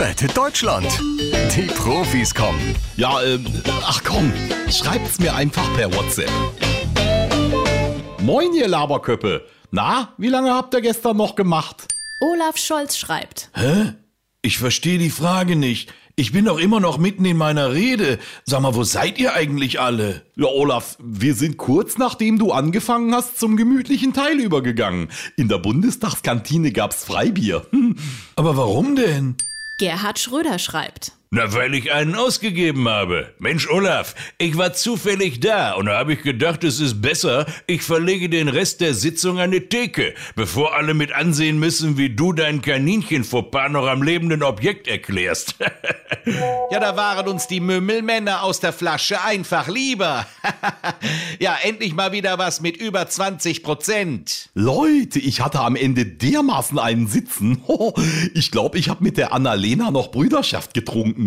Rettet Deutschland. Die Profis kommen. Ja, ähm, ach komm, schreibt's mir einfach per WhatsApp. Moin, ihr Laberköppe. Na, wie lange habt ihr gestern noch gemacht? Olaf Scholz schreibt. Hä? Ich verstehe die Frage nicht. Ich bin doch immer noch mitten in meiner Rede. Sag mal, wo seid ihr eigentlich alle? Ja, Olaf, wir sind kurz nachdem du angefangen hast zum gemütlichen Teil übergegangen. In der Bundestagskantine gab's Freibier. Aber warum denn? Gerhard Schröder schreibt. Na, weil ich einen ausgegeben habe. Mensch, Olaf, ich war zufällig da und da habe ich gedacht, es ist besser, ich verlege den Rest der Sitzung an die Theke, bevor alle mit ansehen müssen, wie du dein Kaninchen-Fauxpas noch am lebenden Objekt erklärst. Ja, da waren uns die Mümmelmänner aus der Flasche einfach lieber. ja, endlich mal wieder was mit über 20 Prozent. Leute, ich hatte am Ende dermaßen einen Sitzen. Ich glaube, ich habe mit der Annalena noch Brüderschaft getrunken.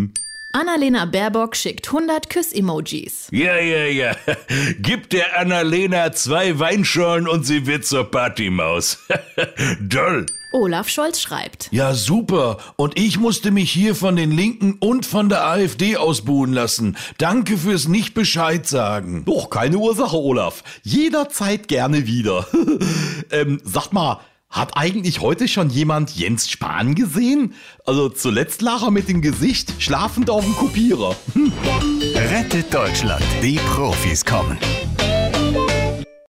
Annalena Baerbock schickt 100 Küss-Emojis. ja, ja, ja. Gib der Annalena zwei Weinschorlen und sie wird zur Partymaus. Doll. Olaf Scholz schreibt. Ja, super. Und ich musste mich hier von den Linken und von der AfD ausbuhen lassen. Danke fürs nicht Bescheid sagen. Doch, keine Ursache, Olaf. Jederzeit gerne wieder. ähm, sagt mal, hat eigentlich heute schon jemand Jens Spahn gesehen? Also zuletzt lag er mit dem Gesicht schlafend auf dem Kopierer. Rettet Deutschland. Die Profis kommen.